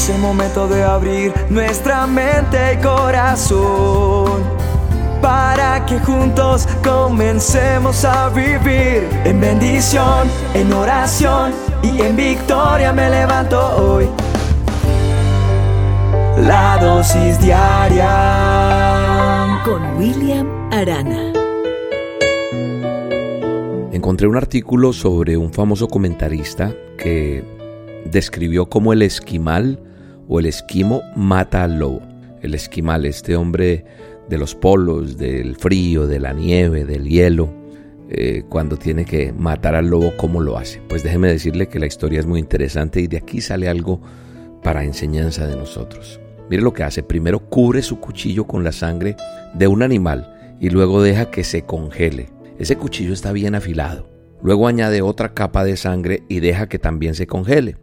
Es el momento de abrir nuestra mente y corazón para que juntos comencemos a vivir en bendición, en oración y en victoria me levanto hoy. La dosis diaria con William Arana. Encontré un artículo sobre un famoso comentarista que describió cómo el esquimal o el esquimo mata al lobo. El esquimal, este hombre de los polos, del frío, de la nieve, del hielo, eh, cuando tiene que matar al lobo, ¿cómo lo hace? Pues déjeme decirle que la historia es muy interesante y de aquí sale algo para enseñanza de nosotros. Mire lo que hace. Primero cubre su cuchillo con la sangre de un animal y luego deja que se congele. Ese cuchillo está bien afilado. Luego añade otra capa de sangre y deja que también se congele.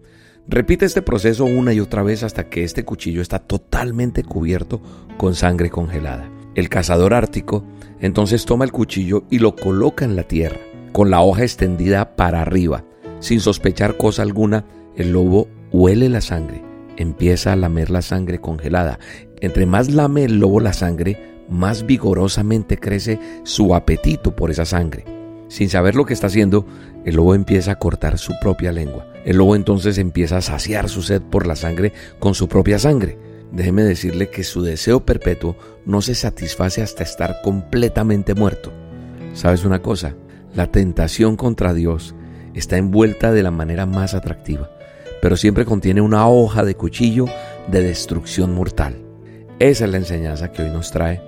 Repite este proceso una y otra vez hasta que este cuchillo está totalmente cubierto con sangre congelada. El cazador ártico entonces toma el cuchillo y lo coloca en la tierra, con la hoja extendida para arriba. Sin sospechar cosa alguna, el lobo huele la sangre, empieza a lamer la sangre congelada. Entre más lame el lobo la sangre, más vigorosamente crece su apetito por esa sangre. Sin saber lo que está haciendo, el lobo empieza a cortar su propia lengua. El lobo entonces empieza a saciar su sed por la sangre con su propia sangre. Déjeme decirle que su deseo perpetuo no se satisface hasta estar completamente muerto. ¿Sabes una cosa? La tentación contra Dios está envuelta de la manera más atractiva, pero siempre contiene una hoja de cuchillo de destrucción mortal. Esa es la enseñanza que hoy nos trae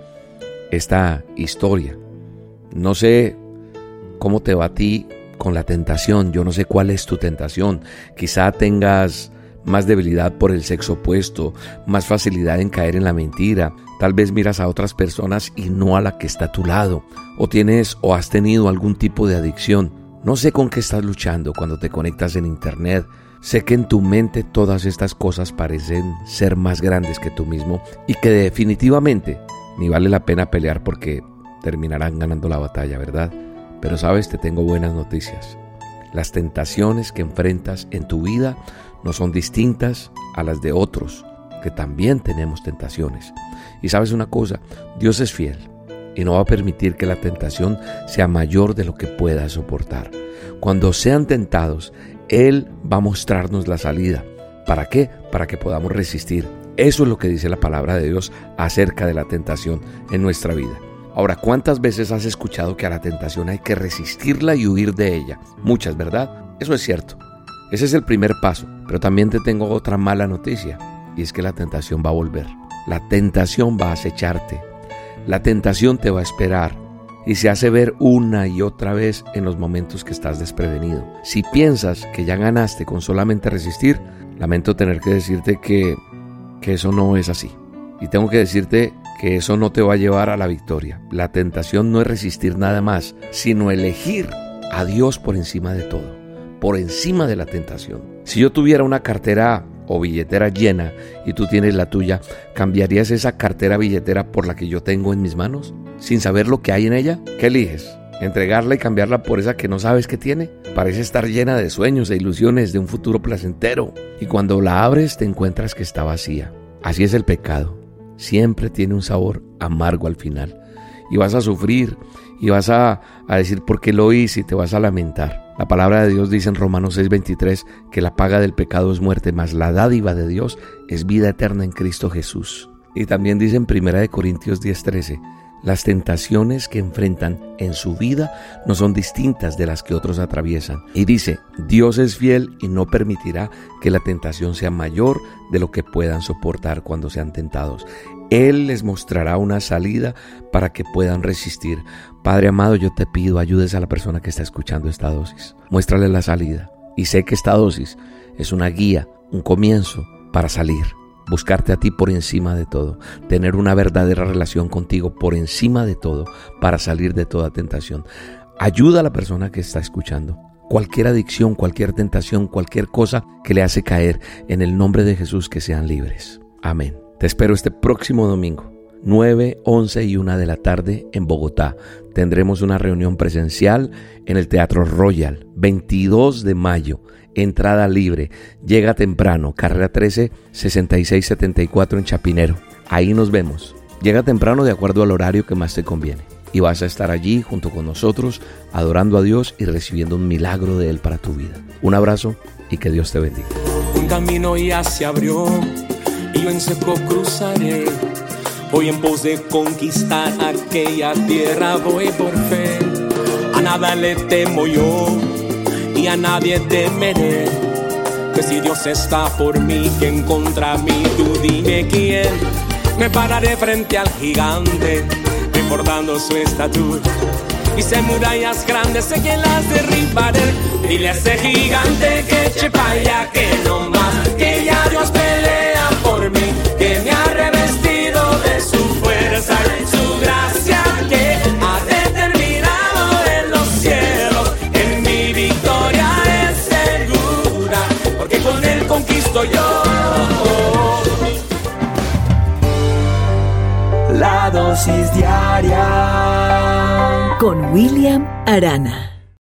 esta historia. No sé cómo te va a ti con la tentación. Yo no sé cuál es tu tentación. Quizá tengas más debilidad por el sexo opuesto, más facilidad en caer en la mentira. Tal vez miras a otras personas y no a la que está a tu lado. O tienes o has tenido algún tipo de adicción. No sé con qué estás luchando cuando te conectas en Internet. Sé que en tu mente todas estas cosas parecen ser más grandes que tú mismo y que definitivamente ni vale la pena pelear porque terminarán ganando la batalla, ¿verdad? Pero sabes, te tengo buenas noticias. Las tentaciones que enfrentas en tu vida no son distintas a las de otros, que también tenemos tentaciones. Y sabes una cosa, Dios es fiel y no va a permitir que la tentación sea mayor de lo que pueda soportar. Cuando sean tentados, Él va a mostrarnos la salida. ¿Para qué? Para que podamos resistir. Eso es lo que dice la palabra de Dios acerca de la tentación en nuestra vida. Ahora, ¿cuántas veces has escuchado que a la tentación hay que resistirla y huir de ella? Muchas, ¿verdad? Eso es cierto. Ese es el primer paso. Pero también te tengo otra mala noticia. Y es que la tentación va a volver. La tentación va a acecharte. La tentación te va a esperar. Y se hace ver una y otra vez en los momentos que estás desprevenido. Si piensas que ya ganaste con solamente resistir, lamento tener que decirte que, que eso no es así. Y tengo que decirte que eso no te va a llevar a la victoria. La tentación no es resistir nada más, sino elegir a Dios por encima de todo, por encima de la tentación. Si yo tuviera una cartera o billetera llena y tú tienes la tuya, ¿cambiarías esa cartera billetera por la que yo tengo en mis manos? Sin saber lo que hay en ella, ¿qué eliges? ¿Entregarla y cambiarla por esa que no sabes que tiene? Parece estar llena de sueños e ilusiones de un futuro placentero. Y cuando la abres te encuentras que está vacía. Así es el pecado siempre tiene un sabor amargo al final. Y vas a sufrir y vas a, decir por qué lo hice y te vas a lamentar. La palabra de Dios dice en Romanos 6:23 que la paga del pecado es muerte, mas la dádiva de Dios es vida eterna en Cristo Jesús. Y también dice en 1 Corintios 10:13 las tentaciones que enfrentan en su vida no son distintas de las que otros atraviesan. Y dice, Dios es fiel y no permitirá que la tentación sea mayor de lo que puedan soportar cuando sean tentados. Él les mostrará una salida para que puedan resistir. Padre amado, yo te pido ayudes a la persona que está escuchando esta dosis. Muéstrale la salida. Y sé que esta dosis es una guía, un comienzo para salir buscarte a ti por encima de todo, tener una verdadera relación contigo por encima de todo para salir de toda tentación. Ayuda a la persona que está escuchando. Cualquier adicción, cualquier tentación, cualquier cosa que le hace caer, en el nombre de Jesús que sean libres. Amén. Te espero este próximo domingo 9, 11 y 1 de la tarde en Bogotá. Tendremos una reunión presencial en el Teatro Royal, 22 de mayo. Entrada libre. Llega temprano. Carrera 13, 6674 en Chapinero. Ahí nos vemos. Llega temprano de acuerdo al horario que más te conviene. Y vas a estar allí junto con nosotros, adorando a Dios y recibiendo un milagro de Él para tu vida. Un abrazo y que Dios te bendiga. Un camino ya se abrió y en seco cruzaré. Voy en pos de conquistar aquella tierra, voy por fe. A nada le temo yo y a nadie temeré. Que si Dios está por mí, ¿quién contra mí? Tú dime quién me pararé frente al gigante, recordando su estatura. Hice murallas grandes, sé que las derribaré. Dile a ese gigante que eche pa' allá, que no más, que ya Dios pelea por mí, con William Arana.